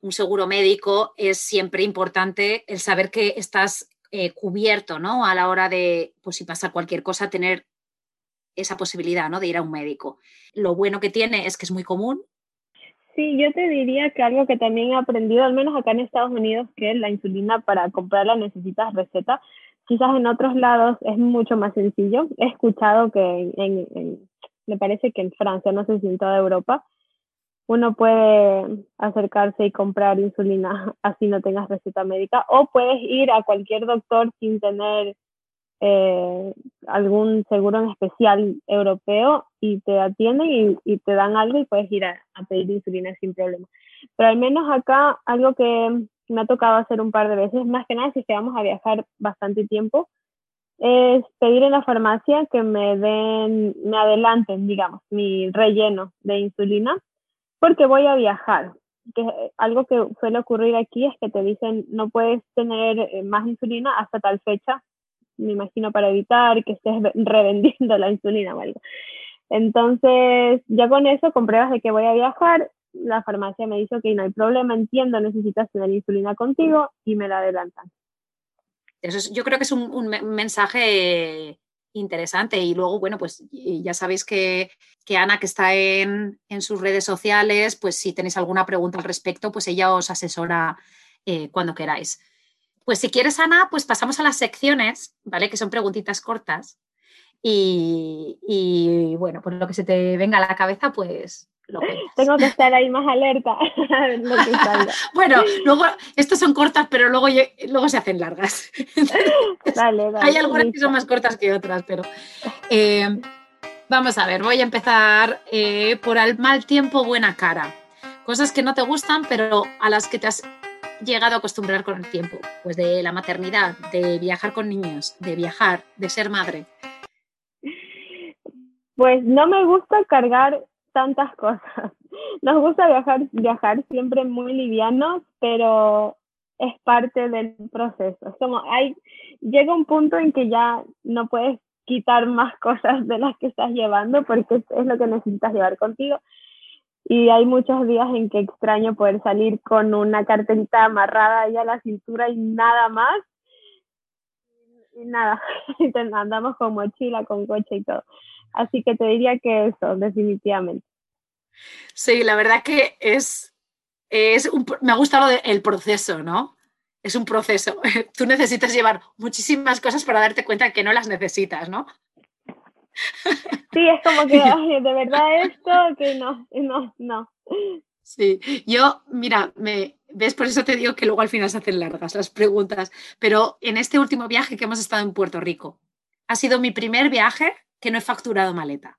un seguro médico, es siempre importante el saber que estás eh, cubierto, ¿no? A la hora de, pues si pasa cualquier cosa, tener esa posibilidad, ¿no? De ir a un médico. Lo bueno que tiene es que es muy común. Sí, yo te diría que algo que también he aprendido, al menos acá en Estados Unidos, que la insulina para comprarla necesitas receta, quizás en otros lados es mucho más sencillo. He escuchado que en, me parece que en Francia, no sé si en toda Europa, uno puede acercarse y comprar insulina así no tengas receta médica o puedes ir a cualquier doctor sin tener eh, algún seguro en especial europeo y te atienden y, te dan algo y puedes ir a, pedir insulina sin problema. Pero al menos acá algo que me ha tocado hacer un par de veces, más que nada si es vamos a viajar bastante tiempo, es pedir en la farmacia que me den, me adelanten, digamos, mi relleno de insulina, porque voy a viajar. Que algo que suele ocurrir aquí es que te dicen no puedes tener eh, más insulina hasta tal fecha me imagino para evitar que estés revendiendo la insulina o algo. Entonces, ya con eso, con pruebas de que voy a viajar, la farmacia me dice, que no hay problema, entiendo, necesitas tener insulina contigo y me la adelantan. Eso yo creo que es un, mensaje interesante y luego, bueno, pues ya sabéis que, Ana, que está en, sus redes sociales, pues si tenéis alguna pregunta al respecto, pues ella os asesora eh, cuando queráis. Pues si quieres, Ana, pues pasamos a las secciones, ¿vale? Que son preguntitas cortas. Y, bueno, pues lo que se te venga a la cabeza, pues lo Tengo que estar ahí más alerta. bueno, luego, estas son cortas, pero luego, luego se hacen largas. Hay algunas que son más cortas que otras, pero... Eh, vamos a ver, voy a empezar eh, por al mal tiempo, buena cara. Cosas que no te gustan, pero a las que te has llegado a acostumbrar con el tiempo? Pues de la maternidad, de viajar con niños, de viajar, de ser madre. Pues no me gusta cargar tantas cosas. Nos gusta viajar, viajar siempre muy livianos, pero es parte del proceso. Es como hay, llega un punto en que ya no puedes quitar más cosas de las que estás llevando porque es lo que necesitas llevar contigo y hay muchos días en que extraño poder salir con una carterita amarrada ahí a la cintura y nada más. Y nada, andamos con mochila, con coche y todo. Así que te diría que eso, definitivamente. Sí, la verdad que es, es un, me ha gustado el proceso, ¿no? Es un proceso. Tú necesitas llevar muchísimas cosas para darte cuenta que no las necesitas, ¿no? Sí, es como que, de verdad esto, que no, no, no. Sí, yo, mira, me, ves, por eso te digo que luego al final se hacen largas las preguntas, pero en este último viaje que hemos estado en Puerto Rico, ha sido mi primer viaje que no he facturado maleta.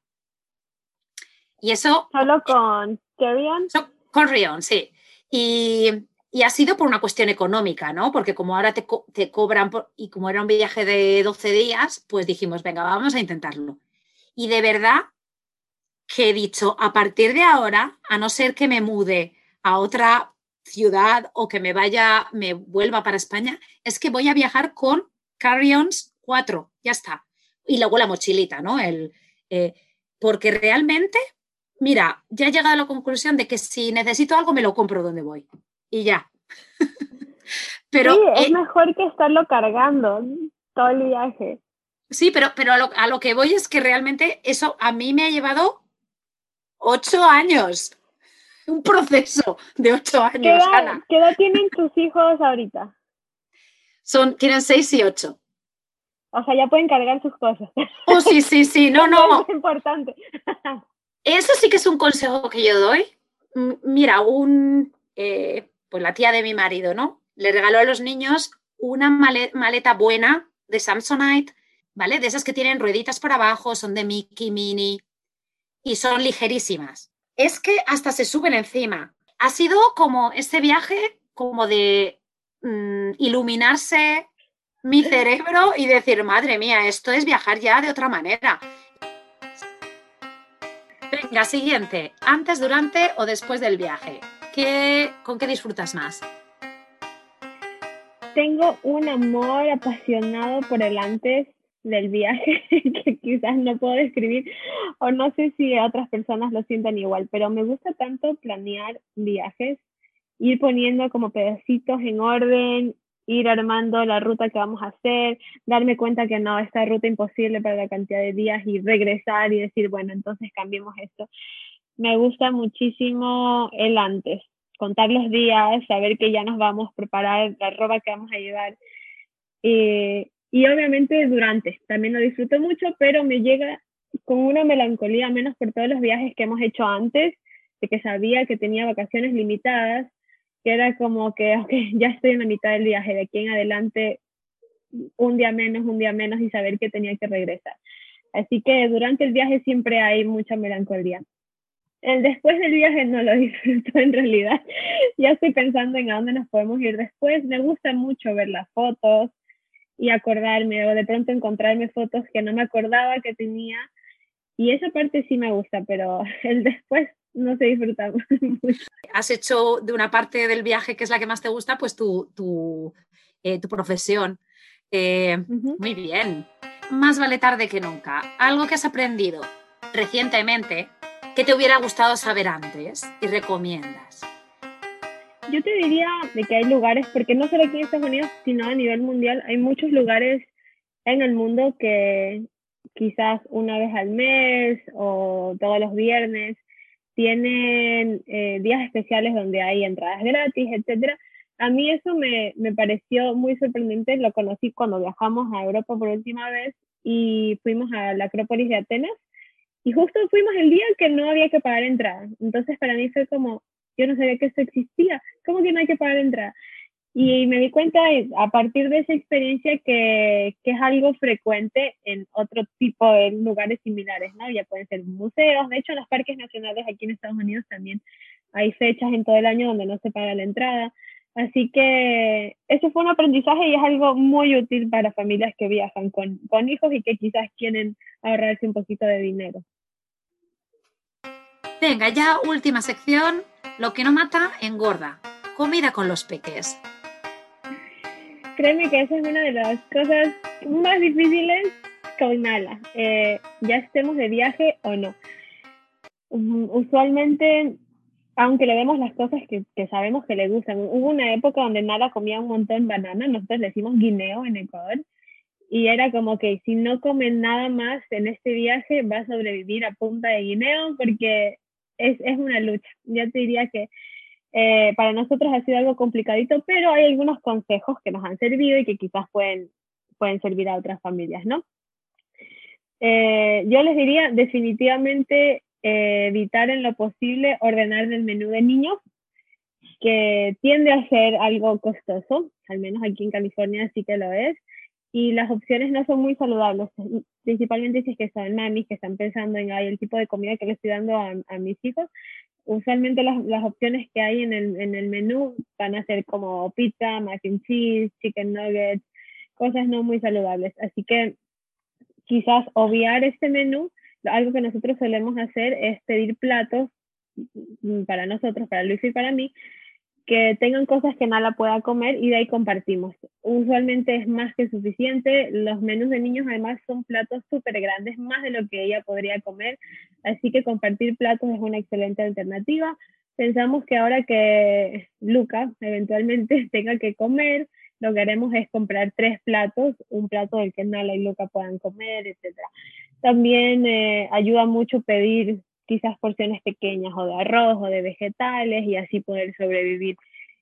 Y eso... ¿Solo con Carry-On? Con Rion, sí. Y, y, ha sido por una cuestión económica, ¿no? Porque como ahora te, te cobran, y como era un viaje de 12 días, pues dijimos, venga, vamos a intentarlo. Y de verdad que he dicho, a partir de ahora, a no ser que me mude a otra ciudad o que me vaya, me vuelva para España, es que voy a viajar con carry-ons 4, ya está. Y luego la mochilita, ¿no? El, eh, porque realmente, mira, ya he llegado a la conclusión de que si necesito algo me lo compro donde voy. Y ya. Pero, sí, es mejor que estarlo cargando todo el viaje. Sí, pero, pero a, lo, que voy es que realmente eso a mí me ha llevado ocho años. Un proceso de ocho años. ¿Qué edad, tienen tus hijos ahorita? Son, tienen seis y ocho. O sea, ya pueden cargar sus cosas. Oh, sí, sí, sí, no, no. Es importante. Eso sí que es un consejo que yo doy. Mira, un, eh, pues la tía de mi marido, ¿no? Le regaló a los niños una maleta buena de Samsonite ¿vale? De esas que tienen rueditas por abajo, son de Mickey, Mini y son ligerísimas. Es que hasta se suben encima. Ha sido como este viaje como de mm, iluminarse mi cerebro y decir, madre mía, esto es viajar ya de otra manera. Venga, siguiente. Antes, durante o después del viaje. ¿Qué, ¿Con qué disfrutas más? Tengo un amor apasionado por el antes del viaje que quizás no puedo describir o no sé si otras personas lo sientan igual, pero me gusta tanto planear viajes, ir poniendo como pedacitos en orden, ir armando la ruta que vamos a hacer, darme cuenta que no, esta ruta imposible para la cantidad de días y regresar y decir, bueno, entonces cambiemos esto. Me gusta muchísimo el antes, contar los días, saber que ya nos vamos a preparar la ropa que vamos a llevar. Eh, Y obviamente durante, también lo disfruto mucho, pero me llega con una melancolía, menos por todos los viajes que hemos hecho antes, de que sabía que tenía vacaciones limitadas, que era como que, ok, ya estoy en la mitad del viaje, de aquí en adelante un día menos, un día menos y saber que tenía que regresar. Así que durante el viaje siempre hay mucha melancolía. El después del viaje no lo disfruto en realidad. ya estoy pensando en a dónde nos podemos ir después. Me gusta mucho ver las fotos y acordarme o de pronto encontrarme fotos que no me acordaba que tenía. Y esa parte sí me gusta, pero el después no se disfruta mucho. Has hecho de una parte del viaje que es la que más te gusta, pues tu, tu, eh, tu profesión. Eh, muy bien. Más vale tarde que nunca. Algo que has aprendido recientemente que te hubiera gustado saber antes y recomiendas. Yo te diría de que hay lugares, porque no solo aquí en Estados Unidos, sino a nivel mundial, hay muchos lugares en el mundo que quizás una vez al mes o todos los viernes tienen eh, días especiales donde hay entradas gratis, etcétera, a mí eso me, me pareció muy sorprendente, lo conocí cuando viajamos a Europa por última vez y fuimos a la Acrópolis de Atenas y justo fuimos el día que no había que pagar entrada. Entonces para mí fue como, yo no sabía que eso existía, ¿cómo que no hay que pagar entrada? Y me di cuenta a partir de esa experiencia que, que, es algo frecuente en otro tipo de lugares similares, ¿no? Ya pueden ser museos, de hecho en los parques nacionales aquí en Estados Unidos también hay fechas en todo el año donde no se paga la entrada. Así que eso fue un aprendizaje y es algo muy útil para familias que viajan con, con hijos y que quizás quieren ahorrarse un poquito de dinero. Venga, ya última sección, lo que no mata engorda. Comida con los peques. Créeme que esa es una de las cosas más difíciles con Nala, eh, ya estemos de viaje o no. Usualmente aunque le vemos las cosas que, que, sabemos que le gustan. Hubo una época donde Nala comía un montón de banana, nosotros le decimos guineo en Ecuador, y era como que si no come nada más en este viaje va a sobrevivir a punta de guineo porque es, es una lucha. Ya te diría que eh, para nosotros ha sido algo complicadito, pero hay algunos consejos que nos han servido y que quizás pueden, pueden servir a otras familias, ¿no? Eh, yo les diría definitivamente eh, evitar en lo posible ordenar el menú de niños, que tiende a ser algo costoso, al menos aquí en California sí que lo es, y las opciones no son muy saludables, principalmente si es que son mamis que están pensando en el tipo de comida que le estoy dando a, mis hijos. Usualmente las, las, opciones que hay en el, en el menú van a ser como pizza, mac and cheese, chicken nuggets, cosas no muy saludables. Así que quizás obviar este menú algo que nosotros solemos hacer es pedir platos mm, para nosotros, para Luis y para mí, que tengan cosas que Nala pueda comer y de ahí compartimos. Usualmente es más que suficiente. Los menús de niños además son platos súper grandes, más de lo que ella podría comer. Así que compartir platos es una excelente alternativa. Pensamos que ahora que Luca eventualmente tenga que comer, lo que haremos es comprar tres platos, un plato del que Nala y Luca puedan comer, etc. También eh, ayuda mucho pedir quizás porciones pequeñas o de arroz o de vegetales y así poder sobrevivir.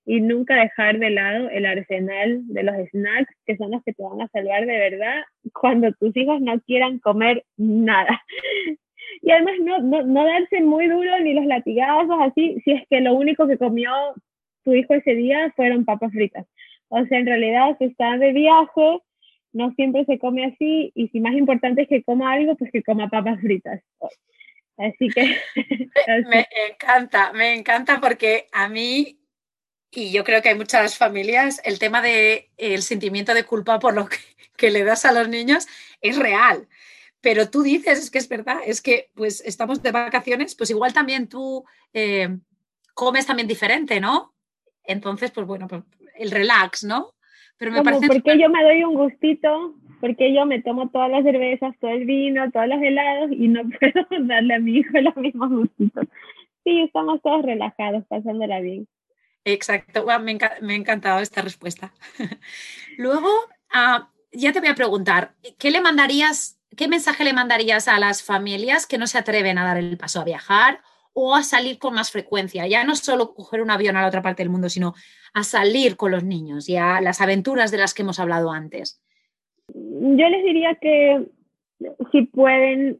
Y nunca dejar de lado el arsenal de los snacks, que son los que te van a salvar de verdad cuando tus hijos no quieran comer nada. Y además no, no, no darse muy duro ni los latigazos así, si es que lo único que comió tu hijo ese día fueron papas fritas. O sea, en realidad, si está de viaje, no siempre se come así y si más importante es que coma algo, pues que coma papas fritas. Así que... Me encanta, me encanta porque a mí, y yo creo que hay muchas familias, el tema del el sentimiento de culpa por lo que, le das a los niños es real. Pero tú dices, es que es verdad, es que pues estamos de vacaciones, pues igual también tú eh, comes también diferente, ¿no? Entonces, pues bueno, pues el relax, ¿no? Pero me parece... Porque yo me doy un gustito, porque yo me tomo todas las cervezas, todo el vino, todos los helados y no puedo darle a mi hijo los mismos gustitos. Sí, estamos todos relajados, pasándola bien. Exacto, me, ha encantado esta respuesta. Luego, ah, ya te voy a preguntar, ¿qué le mandarías, qué mensaje le mandarías a las familias que no se atreven a dar el paso a viajar o a salir con más frecuencia? Ya no solo coger un avión a la otra parte del mundo, sino a salir con los niños y a las aventuras de las que hemos hablado antes? Yo les diría que si pueden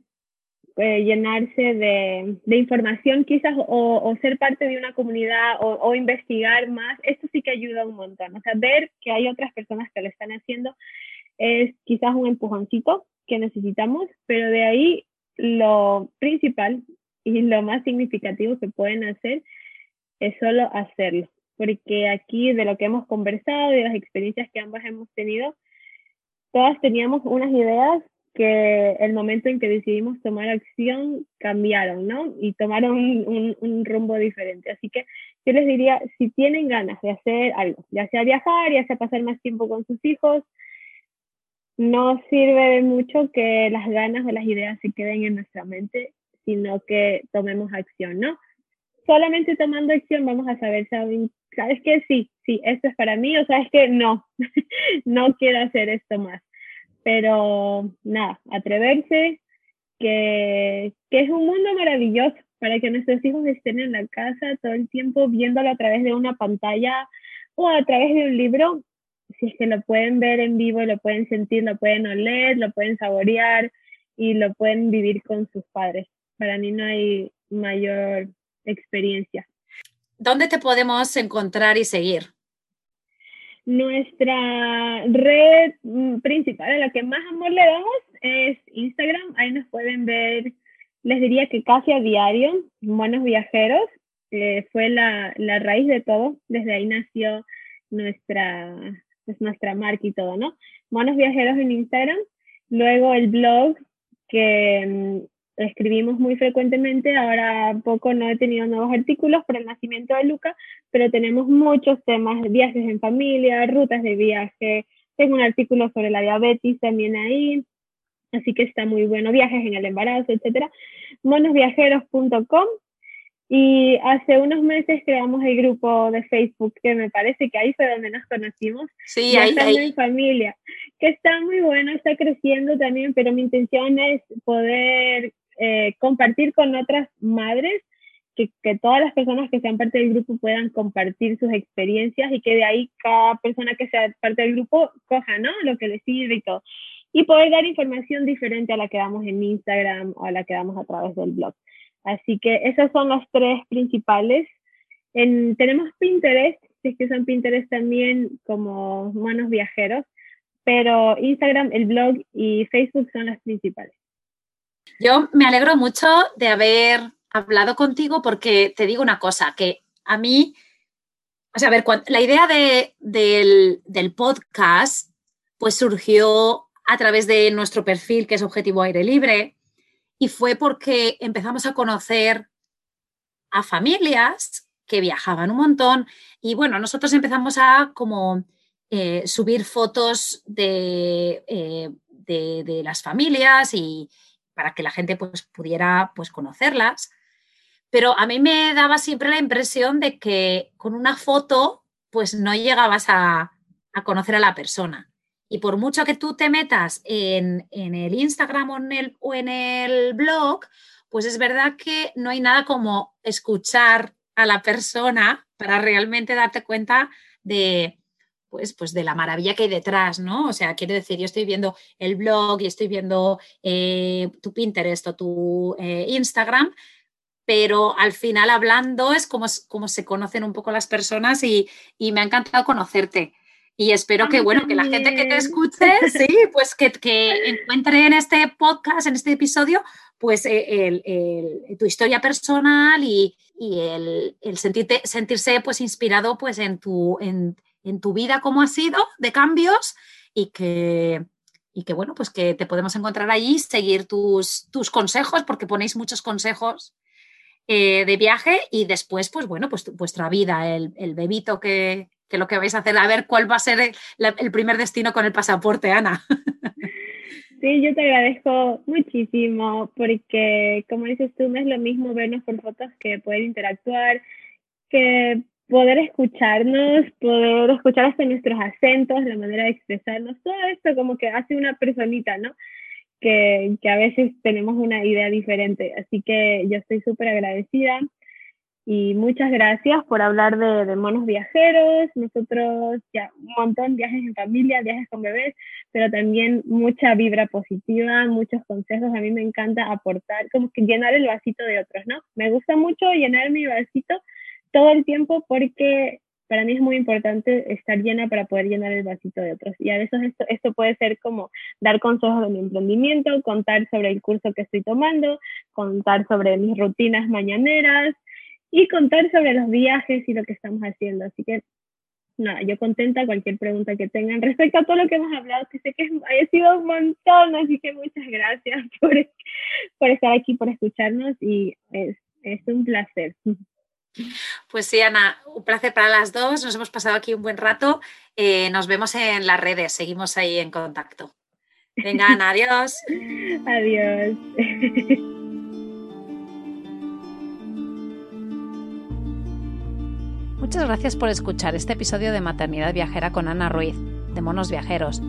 eh, llenarse de, información quizás o, ser parte de una comunidad o, investigar más, esto sí que ayuda un montón. O sea, ver que hay otras personas que lo están haciendo es quizás un empujoncito que necesitamos, pero de ahí lo principal y lo más significativo que pueden hacer es solo hacerlo, porque aquí de lo que hemos conversado, de las experiencias que ambas hemos tenido, todas teníamos unas ideas que el momento en que decidimos tomar acción cambiaron, ¿no? Y tomaron un, un, rumbo diferente. Así que yo les diría, si tienen ganas de hacer algo, ya sea viajar, ya sea pasar más tiempo con sus hijos, no sirve de mucho que las ganas o las ideas se queden en nuestra mente, sino que tomemos acción, ¿no? Solamente tomando acción vamos a saber, ¿sabes qué? Sí, sí, esto es para mí, o sabes que no, no quiero hacer esto más. Pero nada, atreverse, que, que es un mundo maravilloso para que nuestros hijos estén en la casa todo el tiempo viéndolo a través de una pantalla o a través de un libro, si es que lo pueden ver en vivo, lo pueden sentir, lo pueden oler, lo pueden saborear y lo pueden vivir con sus padres. Para mí no hay mayor experiencia. ¿Dónde te podemos encontrar y seguir? Nuestra red mm, principal, a la que más amor le damos, es Instagram. Ahí nos pueden ver, les diría que casi a diario, Buenos Viajeros. fue la, la, raíz de todo. Desde ahí nació nuestra, pues, nuestra marca y todo, ¿no? Monos Viajeros en Instagram. Luego el blog que mm, escribimos muy frecuentemente, ahora poco no he tenido nuevos artículos por el nacimiento de Luca, pero tenemos muchos temas, viajes en familia, rutas de viaje, tengo un artículo sobre la diabetes también ahí, así que está muy bueno, viajes en el embarazo, etcétera. monosviajeros.com y hace unos meses creamos el grupo de Facebook, que me parece que ahí fue donde nos conocimos. Sí, ahí, ahí. en familia, que está muy bueno, está creciendo también, pero mi intención es poder eh, compartir con otras madres, que, que, todas las personas que sean parte del grupo puedan compartir sus experiencias y que de ahí cada persona que sea parte del grupo coja, ¿no? Lo que le sirve y todo. Y poder dar información diferente a la que damos en Instagram o a la que damos a través del blog. Así que esos son los tres principales. En, tenemos Pinterest, si es que son Pinterest también como manos viajeros, pero Instagram, el blog y Facebook son las principales. Yo me alegro mucho de haber hablado contigo porque te digo una cosa, que a mí, o sea, a ver, la idea de, del, del podcast pues surgió a través de nuestro perfil que es Objetivo Aire Libre y fue porque empezamos a conocer a familias que viajaban un montón. Y bueno, nosotros empezamos a como eh, subir fotos de, eh, de, las familias y para que la gente pues, pudiera pues, conocerlas. Pero a mí me daba siempre la impresión de que con una foto pues no llegabas a, a conocer a la persona. Y por mucho que tú te metas en, el Instagram o en el, o en el blog, pues es verdad que no hay nada como escuchar a la persona para realmente darte cuenta de, pues, pues de la maravilla que hay detrás, ¿no? O sea, quiero decir, yo estoy viendo el blog y estoy viendo eh, tu Pinterest o tu eh, Instagram, pero al final hablando es como, como se conocen un poco las personas y, y me ha encantado conocerte. Y espero que, bueno, que la gente que te escuche, sí, pues que, que encuentre en este podcast, en este episodio, pues eh, el, tu historia personal y, y el, el, sentirte, sentirse pues inspirado pues en tu, en, en, tu vida como ha sido de cambios y que, y que bueno, pues que te podemos encontrar allí, seguir tus, tus consejos, porque ponéis muchos consejos eh, de viaje y después, pues bueno, pues vuestra vida, el, el bebito que, que lo que vais a hacer, a ver cuál va a ser el, primer destino con el pasaporte, Ana. Sí, yo te agradezco muchísimo porque, como dices tú, no es lo mismo vernos por fotos que poder interactuar, que poder escucharnos, poder escuchar hasta nuestros acentos, la manera de expresarnos, todo esto como que hace una personita, ¿no? Que, que a veces tenemos una idea diferente. Así que yo estoy súper agradecida Y muchas gracias por hablar de, monos viajeros. Nosotros ya un montón, viajes en familia, viajes con bebés, pero también mucha vibra positiva, muchos consejos. A mí me encanta aportar, como que llenar el vasito de otros, ¿no? Me gusta mucho llenar mi vasito todo el tiempo porque para mí es muy importante estar llena para poder llenar el vasito de otros. Y a veces esto, esto puede ser como dar consejos de mi emprendimiento, contar sobre el curso que estoy tomando, contar sobre mis rutinas mañaneras y contar sobre los viajes y lo que estamos haciendo. Así que nada, yo contenta cualquier pregunta que tengan respecto a todo lo que hemos hablado, que sé que ha sido un montón, así que muchas gracias por, por estar aquí, por escucharnos y es, es un placer. Pues sí, Ana, un placer para las dos. Nos hemos pasado aquí un buen rato. Eh, nos vemos en las redes, seguimos ahí en contacto. Venga, Ana, adiós. adiós. Muchas gracias por escuchar este episodio de Maternidad Viajera con Ana Ruiz, de Monos Viajeros.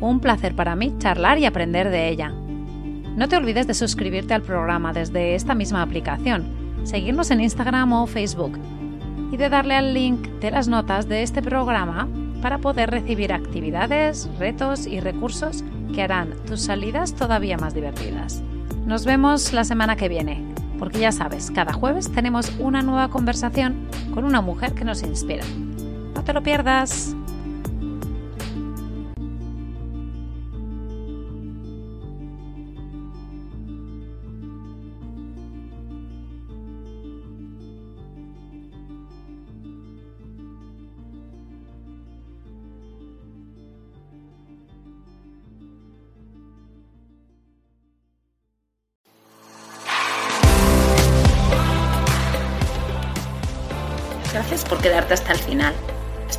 Fue un placer para mí charlar y aprender de ella. No te olvides de suscribirte al programa desde esta misma aplicación seguirnos en Instagram o Facebook y de darle al link de las notas de este programa para poder recibir actividades, retos y recursos que harán tus salidas todavía más divertidas. Nos vemos la semana que viene, porque ya sabes, cada jueves tenemos una nueva conversación con una mujer que nos inspira. No te lo pierdas.